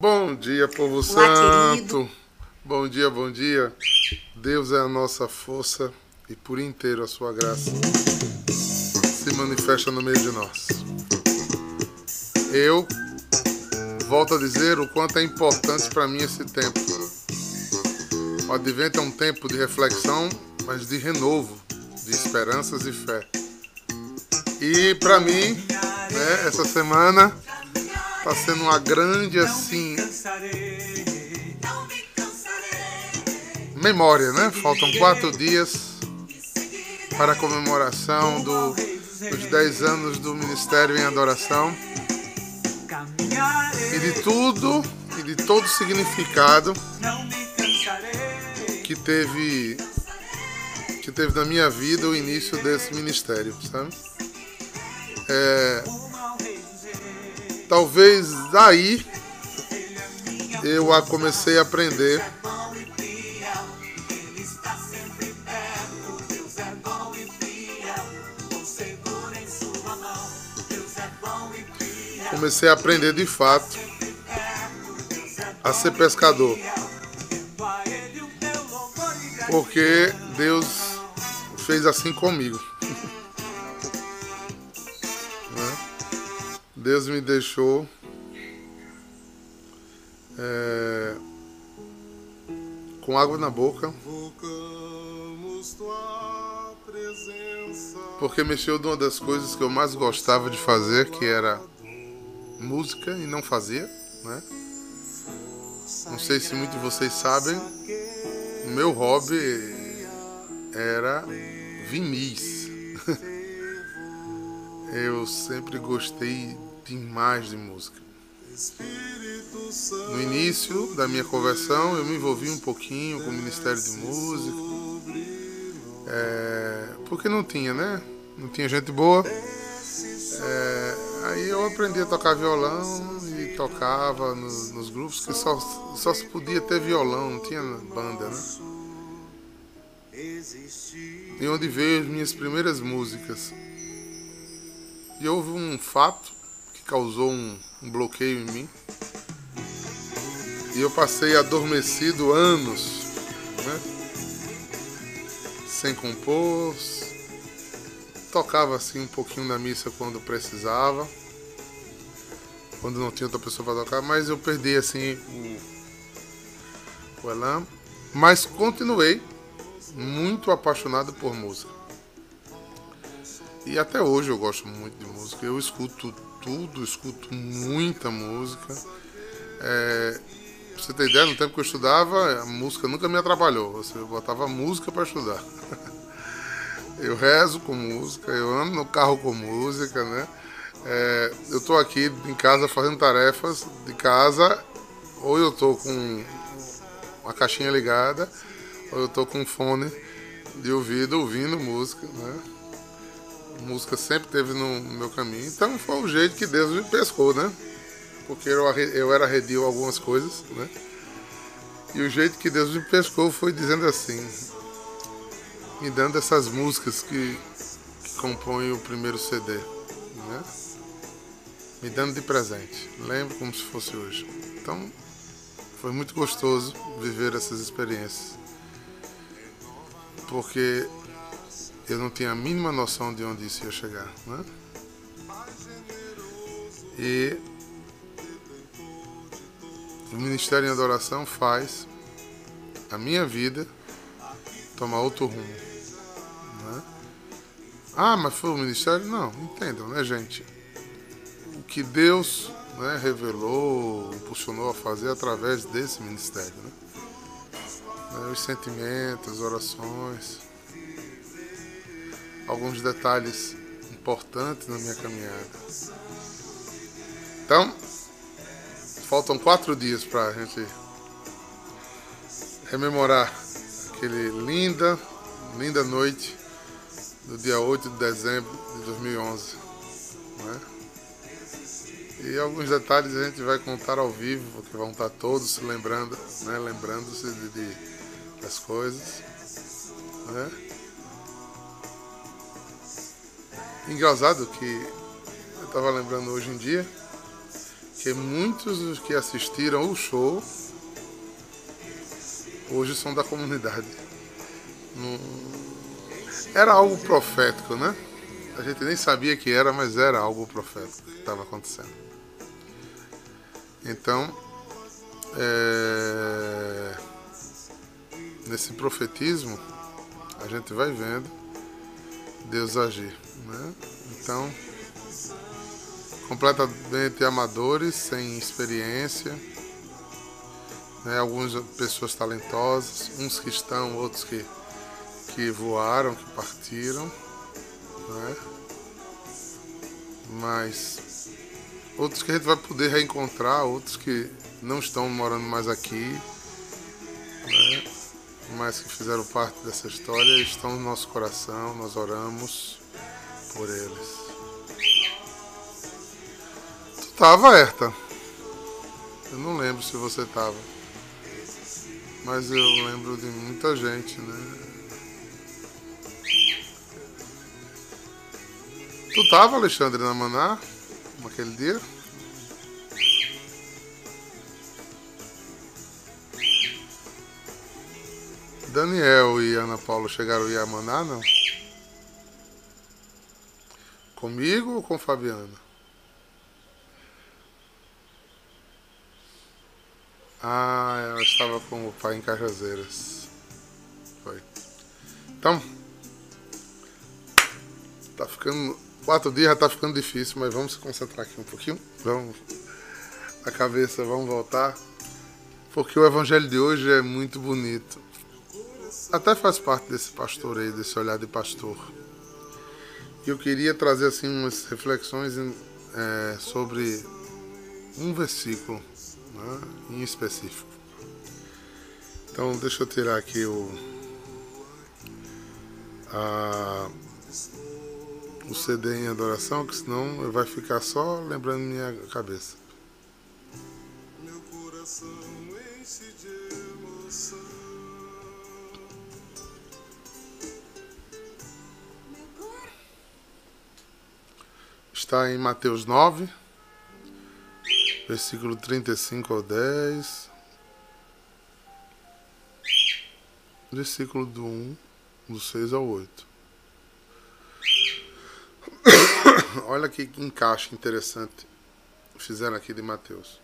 Bom dia, povo Olá, santo. querido. Bom dia, bom dia. Deus é a nossa força e por inteiro a sua graça se manifesta no meio de nós. Eu volto a dizer o quanto é importante para mim esse tempo. O advento é um tempo de reflexão, mas de renovo, de esperanças e fé. E para mim, né, essa semana Tá sendo uma grande assim memória, né? Faltam quatro dias para a comemoração do, dos 10 anos do Ministério em Adoração. E de tudo e de todo o significado que teve que teve na minha vida o início desse ministério, sabe? É, talvez daí eu a comecei a aprender. Comecei a aprender de fato a ser pescador. Porque Deus fez assim comigo Deus me deixou é, com água na boca, porque mexeu numa das coisas que eu mais gostava de fazer, que era música e não fazia, né? Não sei se muitos de vocês sabem, o meu hobby era vinis. Eu sempre gostei demais de música. No início da minha conversão, eu me envolvi um pouquinho com o Ministério de Música. É, porque não tinha, né? Não tinha gente boa. É, aí eu aprendi a tocar violão e tocava no- nos grupos que só, só se podia ter violão, não tinha banda, né? E onde veio as minhas primeiras músicas. E houve um fato causou um, um bloqueio em mim. E eu passei adormecido anos, né? Sem compor. Tocava assim um pouquinho na missa quando precisava. Quando não tinha outra pessoa para tocar, mas eu perdi assim o, o elan. Mas continuei muito apaixonado por música. E até hoje eu gosto muito de música. Eu escuto tudo, escuto muita música. É, pra você ter ideia, no tempo que eu estudava, a música nunca me atrapalhou. Você botava música para estudar. Eu rezo com música, eu ando no carro com música, né? É, eu tô aqui em casa fazendo tarefas de casa, ou eu tô com uma caixinha ligada, ou eu tô com um fone de ouvido ouvindo música, né? Música sempre teve no meu caminho. Então foi o jeito que Deus me pescou, né? Porque eu, eu era arredio algumas coisas, né? E o jeito que Deus me pescou foi dizendo assim, me dando essas músicas que, que compõem o primeiro CD, né? Me dando de presente. Lembro como se fosse hoje. Então foi muito gostoso viver essas experiências. Porque eu não tinha a mínima noção de onde isso ia chegar, né? E o Ministério em Adoração faz a minha vida tomar outro rumo, né? Ah, mas foi o Ministério? Não, entendam, né, gente? O que Deus né, revelou, impulsionou a fazer através desse Ministério, né? Os sentimentos, as orações, alguns detalhes importantes na minha caminhada. Então, faltam quatro dias para a gente rememorar aquele linda, linda noite do dia 8 de dezembro de 2011. né? E alguns detalhes a gente vai contar ao vivo, porque vão estar todos se lembrando, né? lembrando-se de, de- das coisas. Né? Engraçado que eu estava lembrando hoje em dia que muitos dos que assistiram o show hoje são da comunidade. Era algo profético, né? A gente nem sabia que era, mas era algo profético que estava acontecendo. Então, é... nesse profetismo, a gente vai vendo Deus agir. Né? Então, completamente amadores, sem experiência, né? algumas pessoas talentosas, uns que estão, outros que, que voaram, que partiram, né? mas outros que a gente vai poder reencontrar, outros que não estão morando mais aqui, né? mas que fizeram parte dessa história, estão no nosso coração, nós oramos por eles. Tava, Herta. Eu não lembro se você tava. Mas eu lembro de muita gente, né? Tu tava, Alexandre, na Maná? Naquele dia? Daniel e Ana Paula chegaram a Maná, não? Comigo ou com Fabiana? Ah, ela estava com o pai em Cajazeiras. Foi. Então, tá ficando. Quatro dias já tá ficando difícil, mas vamos se concentrar aqui um pouquinho. Vamos. A cabeça, vamos voltar. Porque o evangelho de hoje é muito bonito. Até faz parte desse pastoreio, desse olhar de pastor. Eu queria trazer assim umas reflexões é, sobre um versículo né, em específico. Então deixa eu tirar aqui o a, o CD em adoração, que senão vai ficar só lembrando minha cabeça. Meu coração enche de emoção. Está em Mateus 9 versículo 35 ao 10, versículo do 1, do 6 ao 8. Olha que encaixe interessante fizeram aqui de Mateus.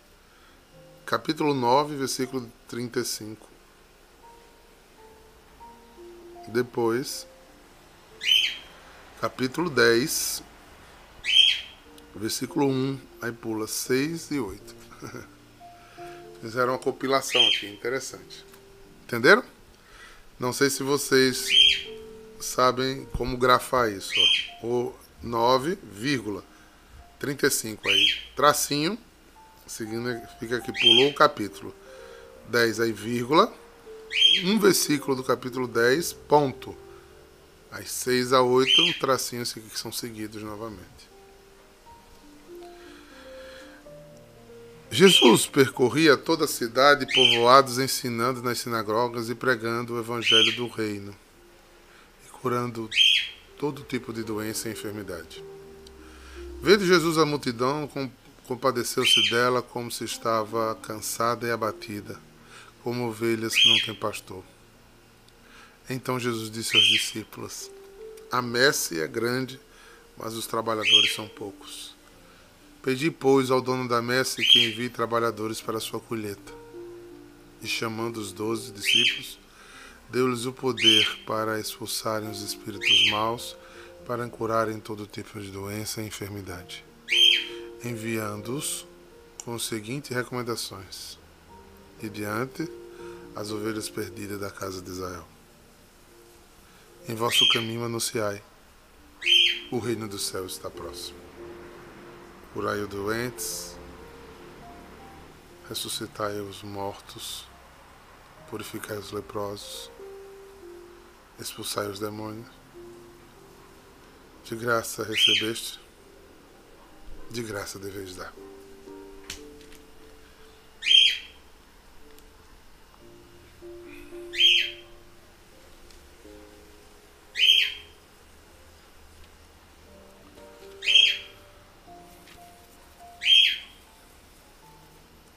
Capítulo 9, versículo 35. Depois, capítulo 10, versículo 1, aí pula 6 e 8. Fizeram uma compilação aqui, interessante. Entenderam? Não sei se vocês sabem como grafar isso. Ó. O 9,35 aí, tracinho, significa que pulou o capítulo. 10 aí, vírgula, um versículo do capítulo 10, ponto. Aí 6 a 8, um tracinho que são seguidos novamente. Jesus percorria toda a cidade e povoados, ensinando nas sinagogas e pregando o evangelho do reino e curando todo tipo de doença e enfermidade. Vendo Jesus a multidão, compadeceu-se dela como se estava cansada e abatida, como ovelhas que não têm pastor. Então Jesus disse aos discípulos: A messe é grande, mas os trabalhadores são poucos. Pedi, pois, ao dono da messe que envie trabalhadores para sua colheita. E chamando os doze discípulos, deu-lhes o poder para expulsarem os espíritos maus, para curarem todo tipo de doença e enfermidade, enviando-os com as seguintes recomendações: E diante as ovelhas perdidas da casa de Israel. Em vosso caminho anunciai: o reino do céu está próximo curai os doentes, ressuscitai os mortos, purificai os leprosos, expulsai os demônios. De graça recebeste, de graça deveis dar.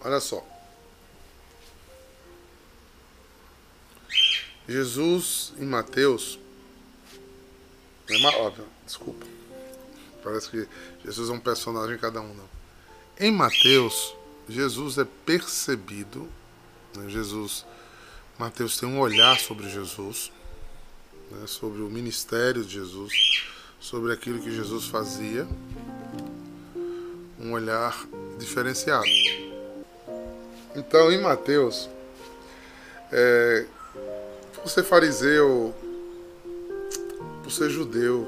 Olha só. Jesus em Mateus. É uma, desculpa. Parece que Jesus é um personagem cada um, não. Em Mateus, Jesus é percebido. Né? Jesus, Mateus tem um olhar sobre Jesus, né? sobre o ministério de Jesus, sobre aquilo que Jesus fazia. Um olhar diferenciado. Então, em Mateus, é, por ser fariseu, por ser judeu,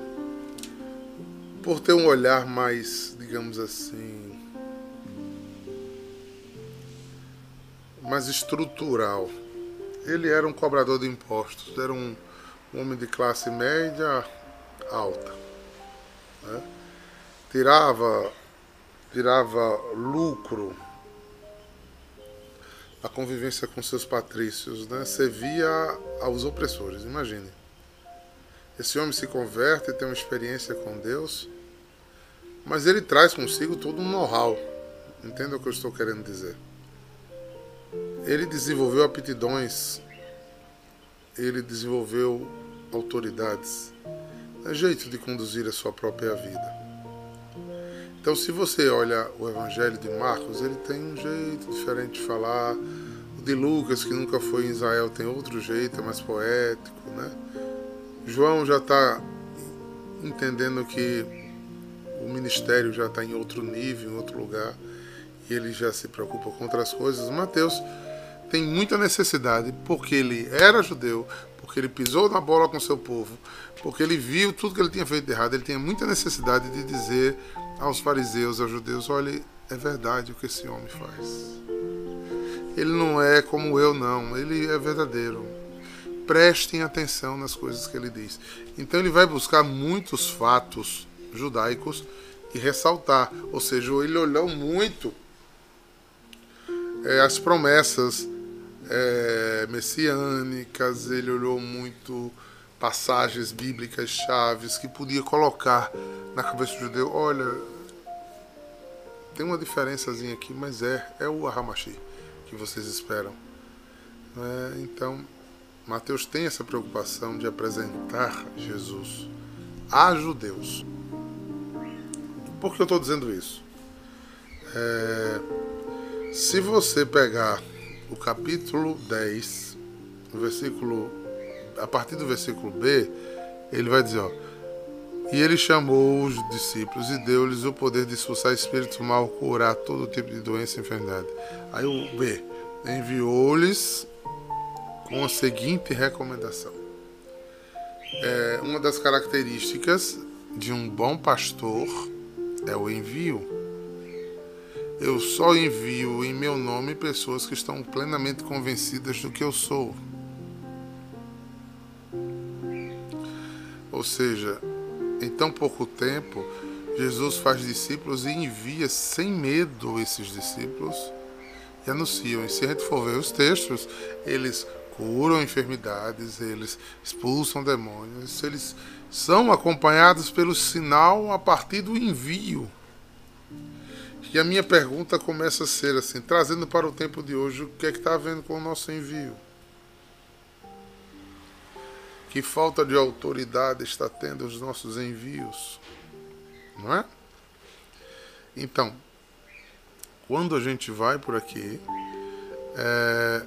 por ter um olhar mais, digamos assim, mais estrutural. Ele era um cobrador de impostos, era um, homem de classe média alta. Né? Tirava, tirava lucro a convivência com seus patrícios, né? servia aos opressores. Imagine. Esse homem se converte, tem uma experiência com Deus, mas ele traz consigo todo um know-how. Entenda o que eu estou querendo dizer. Ele desenvolveu aptidões, ele desenvolveu autoridades, é jeito de conduzir a sua própria vida. Então, se você olha o Evangelho de Marcos, ele tem um jeito diferente de falar. O de Lucas, que nunca foi em Israel, tem outro jeito, é mais poético, né? João já está entendendo que o ministério já está em outro nível, em outro lugar, e ele já se preocupa com outras coisas. Mateus tem muita necessidade, porque ele era judeu, porque ele pisou na bola com seu povo, porque ele viu tudo que ele tinha feito de errado, ele tinha muita necessidade de dizer aos fariseus, aos judeus: olha, é verdade o que esse homem faz. Ele não é como eu, não, ele é verdadeiro. Prestem atenção nas coisas que ele diz. Então ele vai buscar muitos fatos judaicos e ressaltar, ou seja, ele olhou muito é, as promessas é, messiânicas, ele olhou muito passagens bíblicas chaves que podia colocar na cabeça do judeu, olha, tem uma diferençazinha aqui, mas é, é o Ahamashi que vocês esperam. É, então, Mateus tem essa preocupação de apresentar Jesus a judeus. Por que eu estou dizendo isso? É, se você pegar o capítulo 10, o versículo a partir do versículo B, ele vai dizer, ó, e ele chamou os discípulos e deu-lhes o poder de expulsar espíritos mal, curar todo tipo de doença e enfermidade. Aí o B, enviou-lhes com a seguinte recomendação. É, uma das características de um bom pastor é o envio. Eu só envio em meu nome pessoas que estão plenamente convencidas do que eu sou. Ou seja, em tão pouco tempo, Jesus faz discípulos e envia sem medo esses discípulos e anunciam. E se a gente for ver os textos, eles curam enfermidades, eles expulsam demônios, eles são acompanhados pelo sinal a partir do envio. E a minha pergunta começa a ser assim, trazendo para o tempo de hoje, o que é que está havendo com o nosso envio? Que falta de autoridade está tendo os nossos envios, não é? Então, quando a gente vai por aqui, é,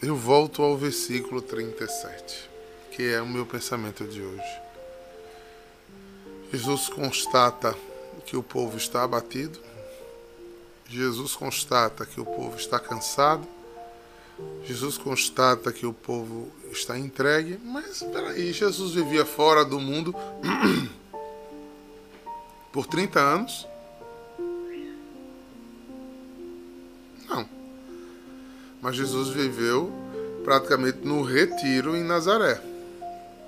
eu volto ao versículo 37, que é o meu pensamento de hoje. Jesus constata que o povo está abatido, Jesus constata que o povo está cansado, Jesus constata que o povo está entregue, mas peraí, Jesus vivia fora do mundo por 30 anos? Não. Mas Jesus viveu praticamente no retiro em Nazaré.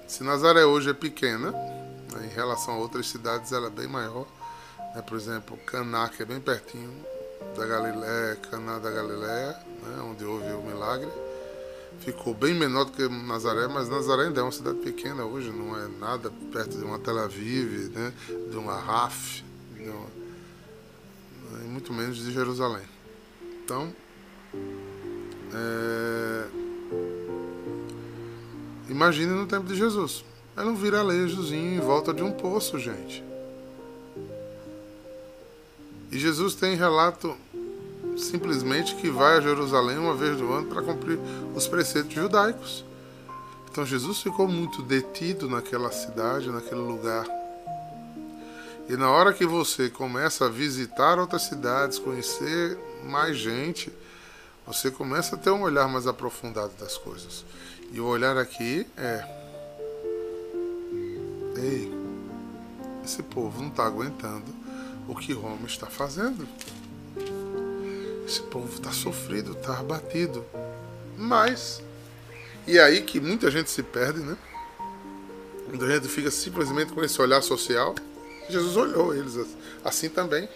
Se Nazaré hoje é pequena, né, em relação a outras cidades ela é bem maior. Né, por exemplo, Caná, que é bem pertinho da Galiléia, Caná da Galiléia, né, onde houve o milagre. Ficou bem menor do que Nazaré, mas Nazaré ainda é uma cidade pequena hoje, não é nada perto de uma Tel Aviv, né, de uma Raf, de uma, né, muito menos de Jerusalém. Então, é... imagine no tempo de Jesus. Era um viralejozinho em volta de um poço, gente. E Jesus tem relato simplesmente que vai a Jerusalém uma vez no ano para cumprir os preceitos judaicos. Então Jesus ficou muito detido naquela cidade, naquele lugar. E na hora que você começa a visitar outras cidades, conhecer mais gente, você começa a ter um olhar mais aprofundado das coisas. E o olhar aqui é: ei, esse povo não está aguentando o que Roma está fazendo. Esse povo está sofrido, está abatido. Mas, e é aí que muita gente se perde, né? Muita gente fica simplesmente com esse olhar social. Jesus olhou eles assim também.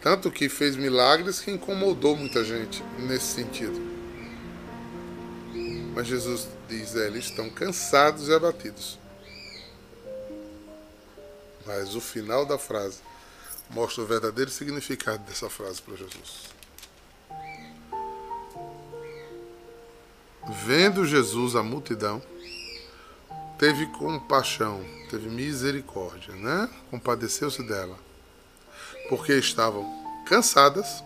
Tanto que fez milagres que incomodou muita gente nesse sentido. Mas Jesus diz: é, eles estão cansados e abatidos. Mas o final da frase mostra o verdadeiro significado dessa frase para Jesus. Vendo Jesus a multidão, teve compaixão, teve misericórdia, né? Compadeceu-se dela, porque estavam cansadas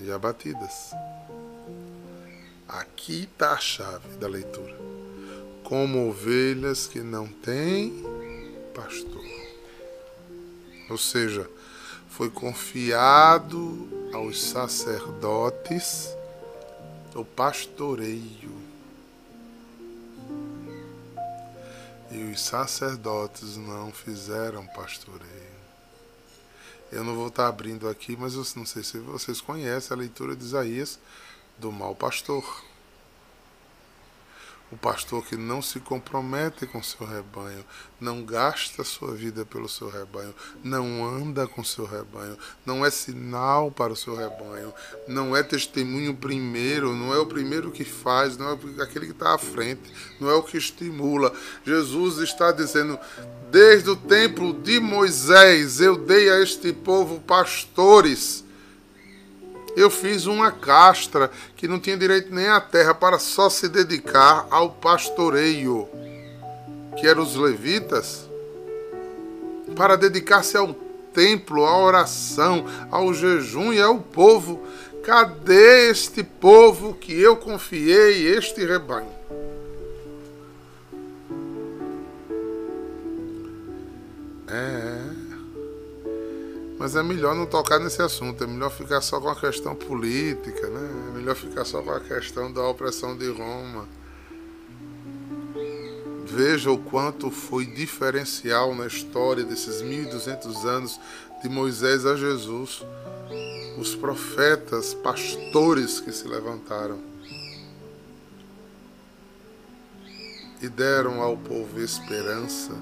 e abatidas. Aqui está a chave da leitura. Como ovelhas que não têm pastor. Ou seja, foi confiado aos sacerdotes o pastoreio. E os sacerdotes não fizeram pastoreio. Eu não vou estar abrindo aqui, mas eu não sei se vocês conhecem a leitura de Isaías do mau pastor. O pastor que não se compromete com seu rebanho, não gasta sua vida pelo seu rebanho, não anda com seu rebanho, não é sinal para o seu rebanho, não é testemunho primeiro, não é o primeiro que faz, não é aquele que está à frente, não é o que estimula. Jesus está dizendo: desde o tempo de Moisés eu dei a este povo pastores eu fiz uma castra que não tinha direito nem à terra para só se dedicar ao pastoreio, que eram os levitas, para dedicar-se ao templo, à oração, ao jejum e ao povo. Cadê este povo que eu confiei, este rebanho? É. Mas é melhor não tocar nesse assunto, é melhor ficar só com a questão política, né? É melhor ficar só com a questão da opressão de Roma. Veja o quanto foi diferencial na história desses 1200 anos de Moisés a Jesus. Os profetas, pastores que se levantaram e deram ao povo esperança,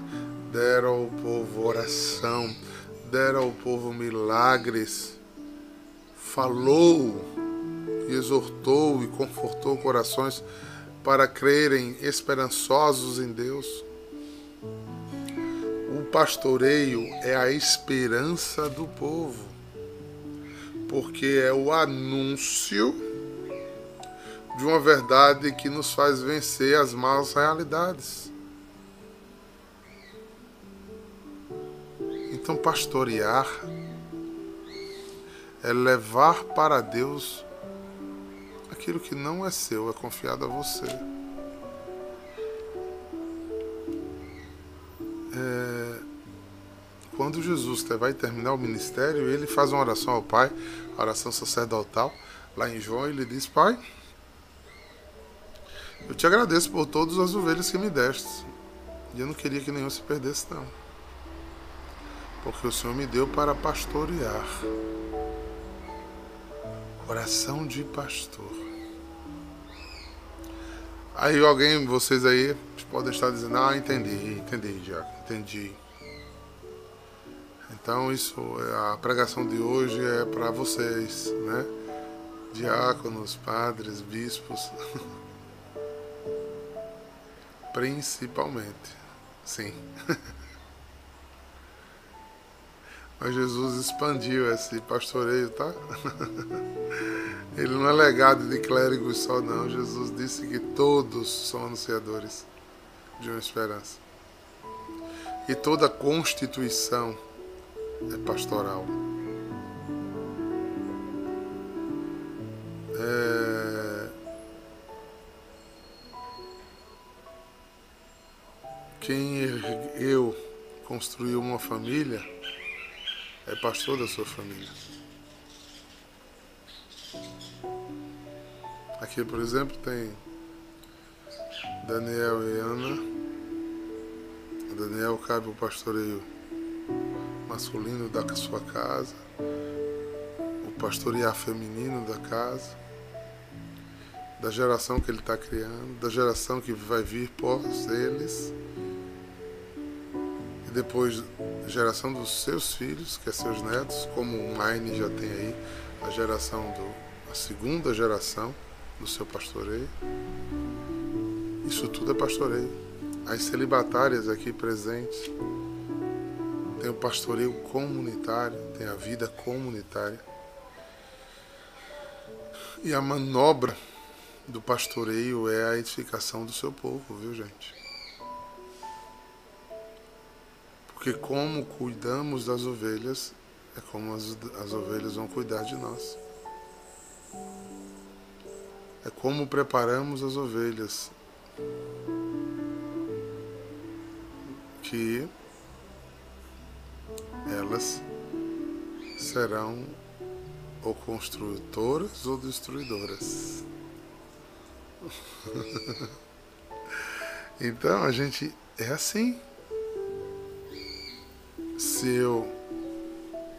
deram ao povo oração, dera ao povo milagres, falou e exortou e confortou corações para crerem esperançosos em Deus. O pastoreio é a esperança do povo, porque é o anúncio de uma verdade que nos faz vencer as más realidades. Então, pastorear é levar para Deus aquilo que não é seu, é confiado a você. É, quando Jesus vai terminar o ministério, ele faz uma oração ao Pai, oração sacerdotal, lá em João, ele diz: Pai, eu te agradeço por todas as ovelhas que me deste. E eu não queria que nenhum se perdesse, não porque o Senhor me deu para pastorear. Coração de pastor. Aí alguém, vocês aí, podem estar dizendo, ah, entendi, entendi, Diácono, entendi. Então isso, a pregação de hoje é para vocês, né? Diáconos, padres, bispos. Principalmente. Sim. Mas Jesus expandiu esse pastoreio, tá? Ele não é legado de clérigos só, não. Jesus disse que todos são anunciadores de uma esperança. E toda constituição é pastoral. É... Quem eu construiu uma família é pastor da sua família. Aqui, por exemplo, tem Daniel e Ana. Daniel cabe o pastoreio masculino da sua casa, o pastorear feminino da casa, da geração que ele está criando, da geração que vai vir pós eles, depois geração dos seus filhos, que é seus netos, como o Maine já tem aí, a geração do, a segunda geração do seu pastoreio. Isso tudo é pastoreio. As celibatárias aqui presentes tem o pastoreio comunitário, tem a vida comunitária. E a manobra do pastoreio é a edificação do seu povo, viu gente? Porque como cuidamos das ovelhas, é como as, as ovelhas vão cuidar de nós. É como preparamos as ovelhas que elas serão ou construtoras ou destruidoras. então a gente é assim. Se eu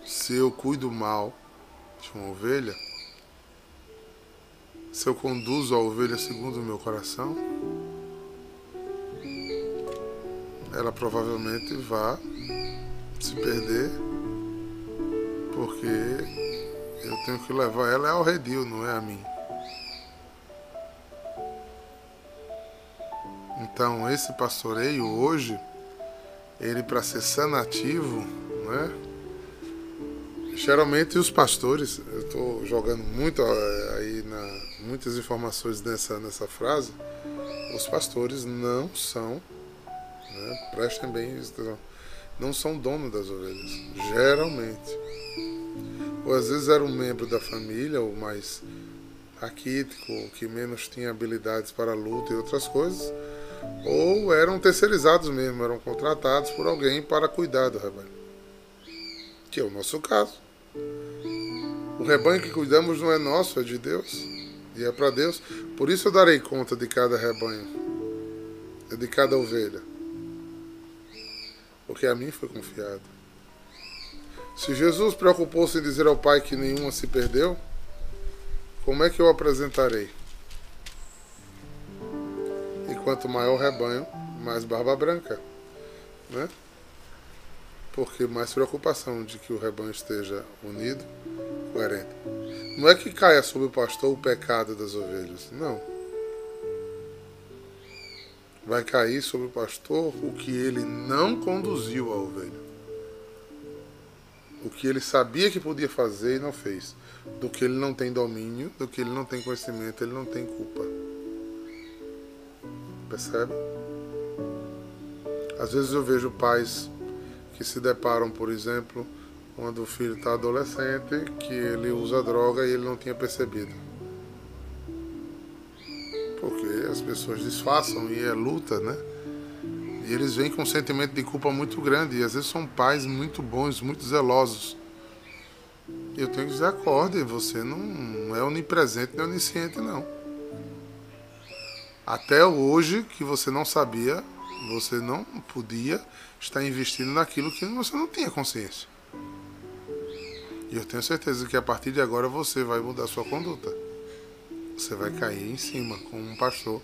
se eu cuido mal de uma ovelha, se eu conduzo a ovelha segundo o meu coração, ela provavelmente vai se perder, porque eu tenho que levar ela ao redil, não é a mim. Então, esse pastoreio hoje, ele para ser sanativo, não é? Geralmente os pastores, eu estou jogando muito aí na, muitas informações nessa, nessa frase, os pastores não são, né? prestem bem isso, não são donos das ovelhas, geralmente. Ou às vezes era um membro da família, ou mais raquítico, que menos tinha habilidades para luta e outras coisas, ou eram terceirizados mesmo, eram contratados por alguém para cuidar do rebanho. Que é o nosso caso. O rebanho que cuidamos não é nosso, é de Deus. E é para Deus. Por isso eu darei conta de cada rebanho, de cada ovelha porque a mim foi confiado. Se Jesus preocupou-se em dizer ao Pai que nenhuma se perdeu, como é que eu apresentarei? Quanto maior o rebanho, mais barba branca, né? Porque mais preocupação de que o rebanho esteja unido, coerente. Não é que caia sobre o pastor o pecado das ovelhas, não vai cair sobre o pastor o que ele não conduziu a ovelha. O que ele sabia que podia fazer e não fez. Do que ele não tem domínio, do que ele não tem conhecimento, ele não tem culpa. Percebe? Às vezes eu vejo pais que se deparam, por exemplo, quando o filho está adolescente, que ele usa droga e ele não tinha percebido porque as pessoas disfarçam e é luta, né? E eles vêm com um sentimento de culpa muito grande e às vezes são pais muito bons, muito zelosos. Eu tenho que dizer, acorde, você não é onipresente nem onisciente não. Até hoje que você não sabia, você não podia estar investindo naquilo que você não tinha consciência. E eu tenho certeza que a partir de agora você vai mudar sua conduta você vai cair em cima com um pastor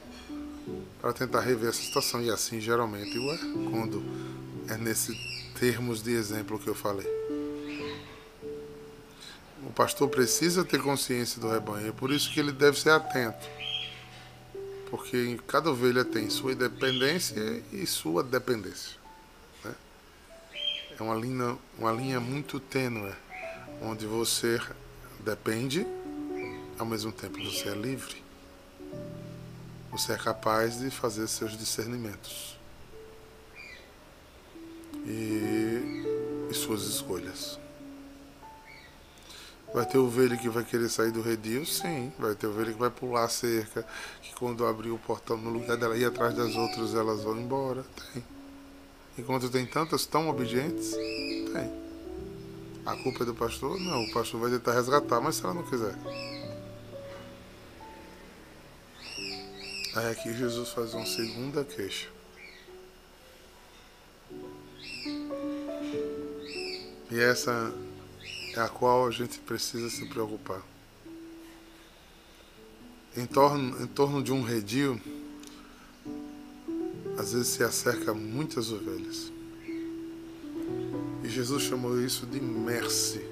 para tentar rever essa situação. E assim geralmente é quando é nesse termos de exemplo que eu falei. O pastor precisa ter consciência do rebanho, é por isso que ele deve ser atento. Porque cada ovelha tem sua independência e sua dependência. Né? é uma linha, uma linha muito tênue, onde você depende, ao mesmo tempo você é livre. Você é capaz de fazer seus discernimentos e, e suas escolhas. Vai ter ovelha que vai querer sair do redil? Sim. Vai ter ovelha que vai pular a cerca, que quando abrir o portão, no lugar dela ir atrás das outras, elas vão embora. Tem. Enquanto tem tantas tão obedientes, tem. A culpa é do pastor? Não, o pastor vai tentar resgatar, mas se ela não quiser. Aí aqui Jesus faz uma segunda queixa. E essa a qual a gente precisa se preocupar. Em torno, em torno de um redil, às vezes se acerca muitas ovelhas. E Jesus chamou isso de mercy.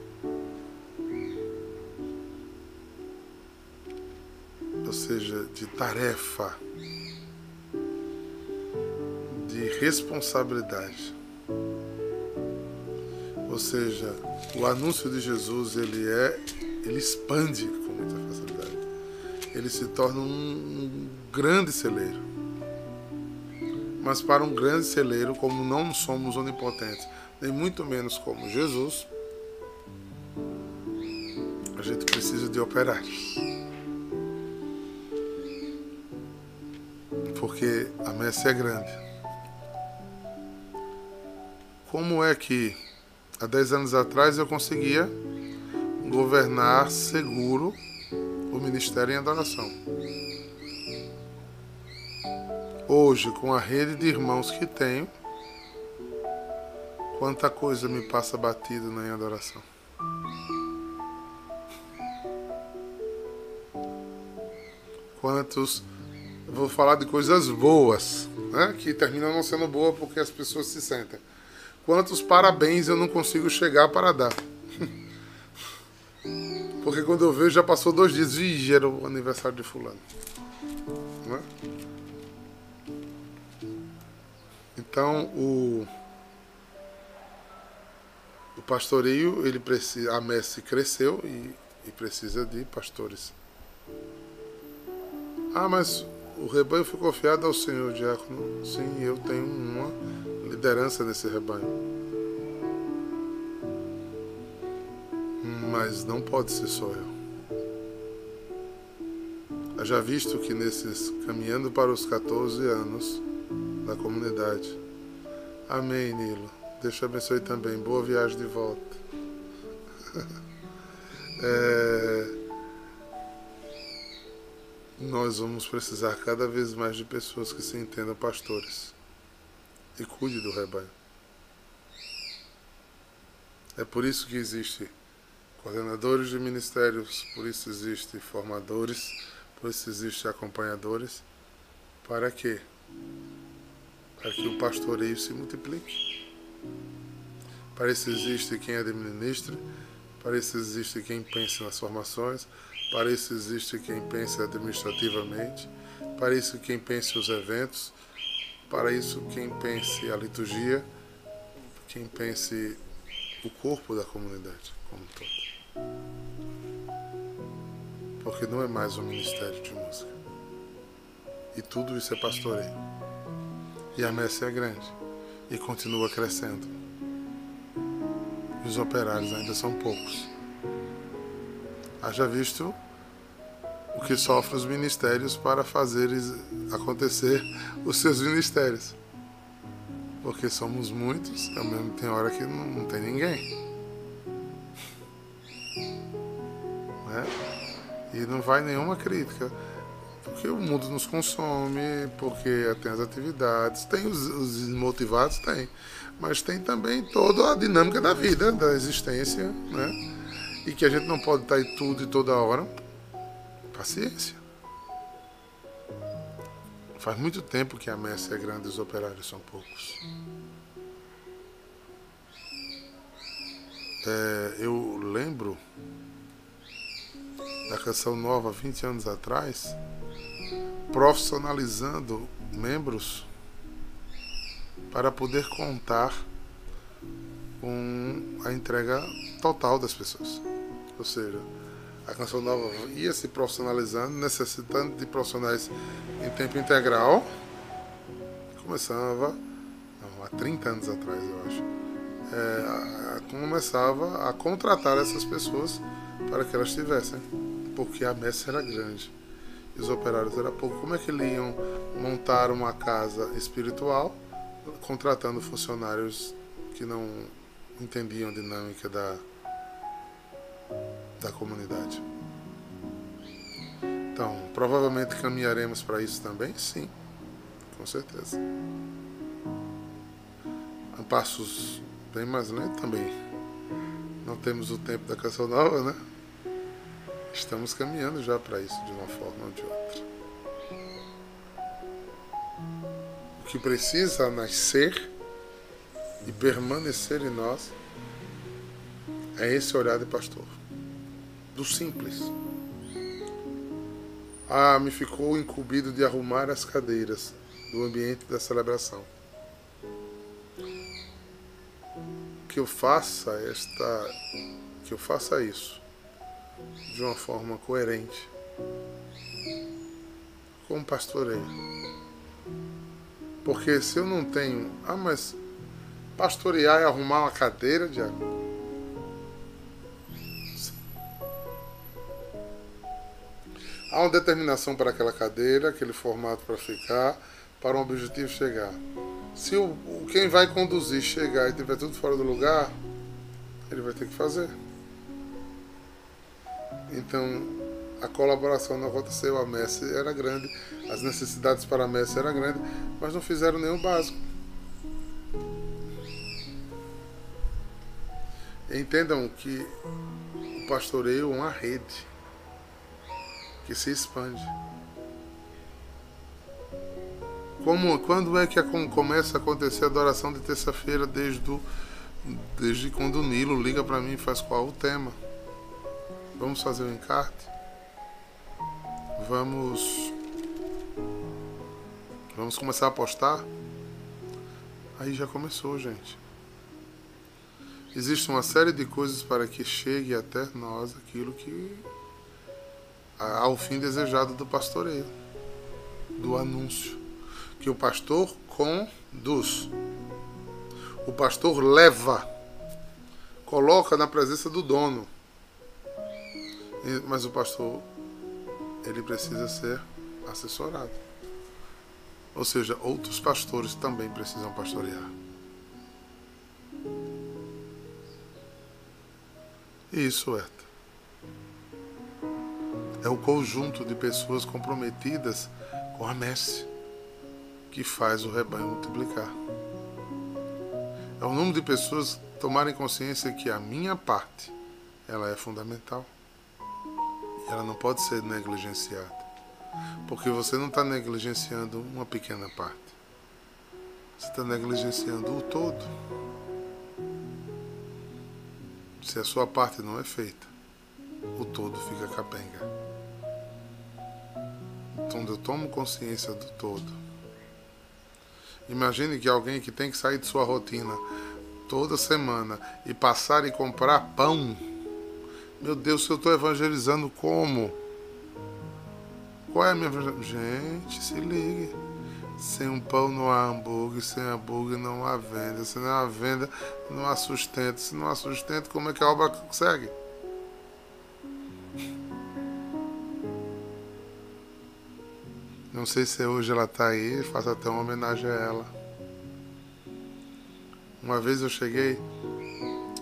Ou seja, de tarefa, de responsabilidade. Ou seja, o anúncio de Jesus ele é, ele expande com muita facilidade. Ele se torna um, um grande celeiro. Mas para um grande celeiro, como não somos onipotentes, nem muito menos como Jesus, a gente precisa de operários. Porque a messe é grande. Como é que há 10 anos atrás eu conseguia governar seguro o ministério em adoração. Hoje, com a rede de irmãos que tenho, quanta coisa me passa batida na adoração. Quantos. Vou falar de coisas boas, né? que terminam não sendo boas porque as pessoas se sentem. Quantos parabéns eu não consigo chegar para dar? Porque quando eu vejo já passou dois dias. Ih, era o aniversário de fulano. É? Então o, o pastoreio, ele precisa, a messe cresceu e, e precisa de pastores. Ah, mas o rebanho foi confiado ao Senhor, diácono. Sim, eu tenho uma liderança nesse rebanho. Mas não pode ser só eu. Já visto que nesses caminhando para os 14 anos da comunidade. Amém, Nilo. Deus te abençoe também. Boa viagem de volta. é... Nós vamos precisar cada vez mais de pessoas que se entendam pastores e cuide do rebanho. É por isso que existe coordenadores de ministérios, por isso existe formadores, por isso existe acompanhadores. Para quê? Para que o pastoreio se multiplique. Para isso existe quem administre, para isso existe quem pense nas formações, para isso existe quem pense administrativamente, para isso quem pense os eventos, para isso, quem pense a liturgia, quem pense o corpo da comunidade como um todo. Porque não é mais um ministério de música. E tudo isso é pastoreio. E a messe é grande e continua crescendo. E os operários ainda são poucos. Haja visto o que sofrem os ministérios para fazer acontecer os seus ministérios. Porque somos muitos, ao mesmo tem hora que não, não tem ninguém. Né? E não vai nenhuma crítica. Porque o mundo nos consome, porque tem as atividades, tem os, os desmotivados, tem. Mas tem também toda a dinâmica da vida, da existência, né? E que a gente não pode estar em tudo e toda hora, Paciência. Faz muito tempo que a messe é grande e os operários são poucos. É, eu lembro da canção nova 20 anos atrás, profissionalizando membros para poder contar com a entrega total das pessoas. Ou seja, a Canção Nova ia se profissionalizando, necessitando de profissionais em tempo integral. Começava, não, há 30 anos atrás, eu acho, é, começava a contratar essas pessoas para que elas tivessem, porque a messe era grande e os operários eram pouco. Como é que eles iam montar uma casa espiritual contratando funcionários que não entendiam a dinâmica da, da comunidade? Então, provavelmente caminharemos para isso também? Sim, com certeza. A passos bem mais lentos também. Não temos o tempo da canção nova, né? Estamos caminhando já para isso de uma forma ou de outra. O que precisa nascer e permanecer em nós é esse olhar de pastor, do simples. Ah, me ficou incumbido de arrumar as cadeiras do ambiente da celebração. Que eu faça esta, que eu faça isso de uma forma coerente, como pastoreio. Porque se eu não tenho. Ah, mas pastorear e arrumar uma cadeira, Diago. Uma determinação para aquela cadeira, aquele formato para ficar, para um objetivo chegar. Se o, quem vai conduzir chegar e tiver tudo fora do lugar, ele vai ter que fazer. Então, a colaboração não aconteceu, a Messi era grande, as necessidades para a Messi eram grandes, mas não fizeram nenhum básico. Entendam que o pastoreio é uma rede que se expande. Como, quando é que começa a acontecer a adoração de terça-feira desde, desde quando o Nilo liga para mim e faz qual o tema? Vamos fazer o um encarte? Vamos. Vamos começar a postar? Aí já começou, gente. Existe uma série de coisas para que chegue até nós aquilo que. Ao fim desejado do pastoreio, do anúncio. Que o pastor conduz. O pastor leva, coloca na presença do dono. Mas o pastor, ele precisa ser assessorado. Ou seja, outros pastores também precisam pastorear. Isso, é. É o conjunto de pessoas comprometidas com a messe que faz o rebanho multiplicar. É o número de pessoas tomarem consciência que a minha parte ela é fundamental ela não pode ser negligenciada. Porque você não está negligenciando uma pequena parte. Você está negligenciando o todo. Se a sua parte não é feita, o todo fica capenga. Então eu tomo consciência do todo. Imagine que alguém que tem que sair de sua rotina toda semana e passar e comprar pão meu Deus, se eu estou evangelizando como? Qual é a minha Gente, se ligue. Sem um pão não há hambúrguer, sem hambúrguer não há venda. Se não há venda, não há sustento. Se não há sustento, como é que a obra consegue? Não sei se hoje ela está aí, faço até uma homenagem a ela. Uma vez eu cheguei,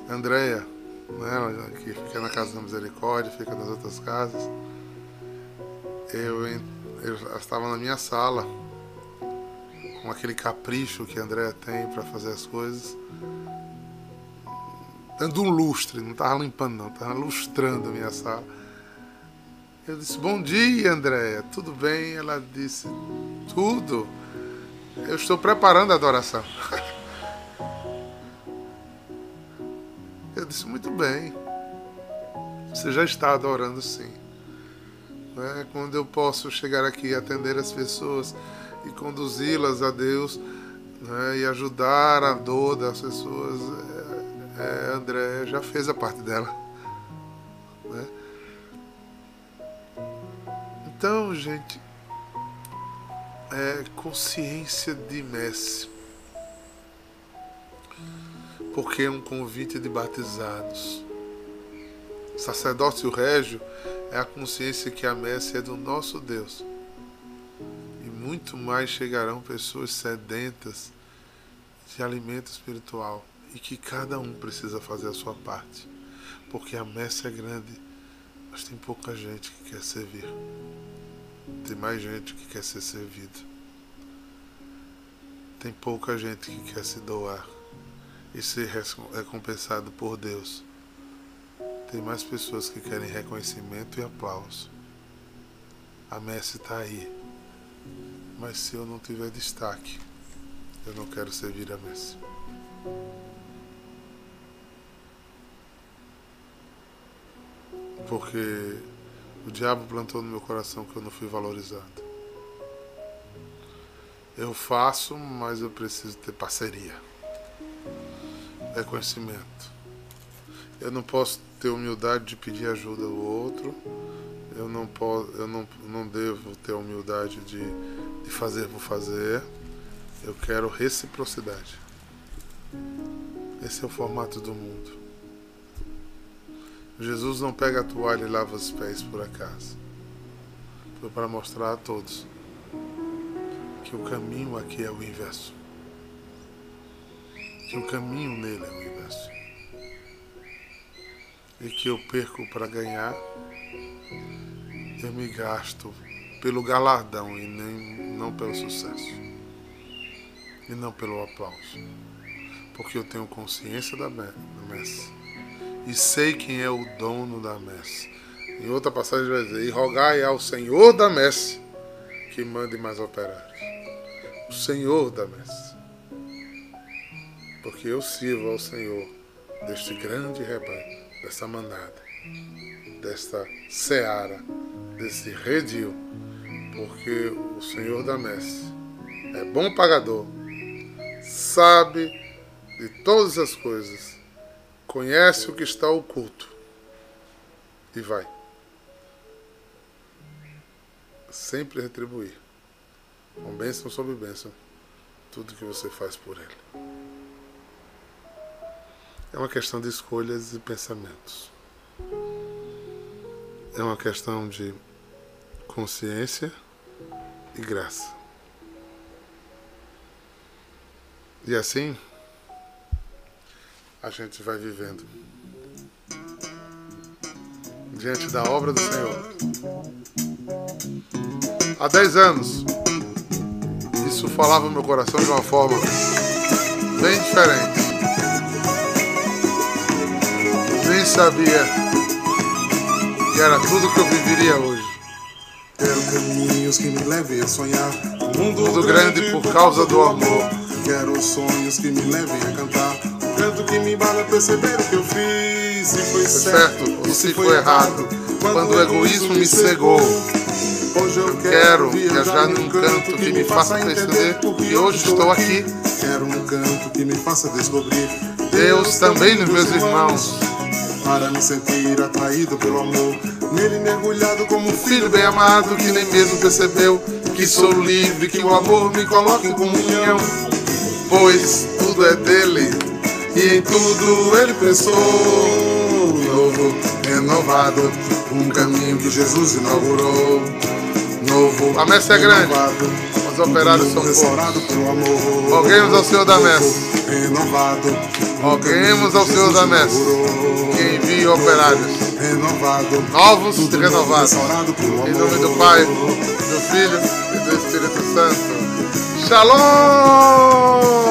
Andréia, né, que fica na Casa da Misericórdia, fica nas outras casas. Eu, eu estava na minha sala, com aquele capricho que a Andréa tem para fazer as coisas, dando um lustre, não estava limpando não, estava lustrando a minha sala. Eu disse, bom dia Andréa, tudo bem? Ela disse, tudo. Eu estou preparando a adoração. Eu disse, muito bem. Você já está adorando sim. Né? Quando eu posso chegar aqui e atender as pessoas e conduzi-las a Deus né? e ajudar a dor das pessoas, é, é, André já fez a parte dela. Então, gente, é consciência de Messi. Porque é um convite de batizados. Sacerdócio régio é a consciência que a messe é do nosso Deus. E muito mais chegarão pessoas sedentas de alimento espiritual e que cada um precisa fazer a sua parte. Porque a messe é grande, mas tem pouca gente que quer servir. Tem mais gente que quer ser servido. Tem pouca gente que quer se doar e ser recompensado por Deus. Tem mais pessoas que querem reconhecimento e aplauso. A messe está aí. Mas se eu não tiver destaque, eu não quero servir a messe. Porque o diabo plantou no meu coração que eu não fui valorizado. Eu faço, mas eu preciso ter parceria reconhecimento. Eu não posso ter humildade de pedir ajuda ao outro. Eu não posso, eu não, não devo ter humildade de, de fazer por fazer. Eu quero reciprocidade. Esse é o formato do mundo. Jesus não pega a toalha e lava os pés por acaso. Foi para mostrar a todos que o caminho aqui é o inverso que o caminho nele é o inverso. E que eu perco para ganhar, eu me gasto pelo galardão e nem, não pelo sucesso. E não pelo aplauso. Porque eu tenho consciência da messe. E sei quem é o dono da messe. Em outra passagem vai dizer, e rogai ao Senhor da messe que mande mais operários. O Senhor da messe porque eu sirvo ao Senhor deste grande rebanho, dessa manada, desta seara, desse redil, porque o Senhor da messe é bom pagador, sabe de todas as coisas, conhece o que está oculto e vai. Sempre retribuir, com bênção sobre bênção, tudo que você faz por ele. É uma questão de escolhas e pensamentos. É uma questão de consciência e graça. E assim, a gente vai vivendo diante da obra do Senhor. Há dez anos, isso falava no meu coração de uma forma bem diferente. nem sabia que era tudo que eu viveria hoje. Quero caminhos que me levem a sonhar. Um mundo, mundo grande por causa do amor. Quero sonhos que me levem a cantar. Que me embala a perceber o que eu fiz. Se foi, certo, ou se foi errado. Quando o egoísmo me cegou. Hoje eu quero viajar num canto que me faça perceber que hoje estou aqui. Quero um canto que me faça descobrir Deus também nos meus irmãos para me sentir atraído pelo amor. Nele mergulhado como um filho bem amado que nem mesmo percebeu que sou livre, que o amor me coloca em comunhão. Pois tudo é dele e em tudo ele pensou. Novo, renovado, um caminho que Jesus inaugurou. Novo, a messe é grande, os operários são poucos. Roguemos ao Senhor da messe. Renovado, Roguemos ao Senhor da messe que envie operários renovado, novos e renovados. Em nome do Pai, do Filho e do Espírito Santo. Shalom!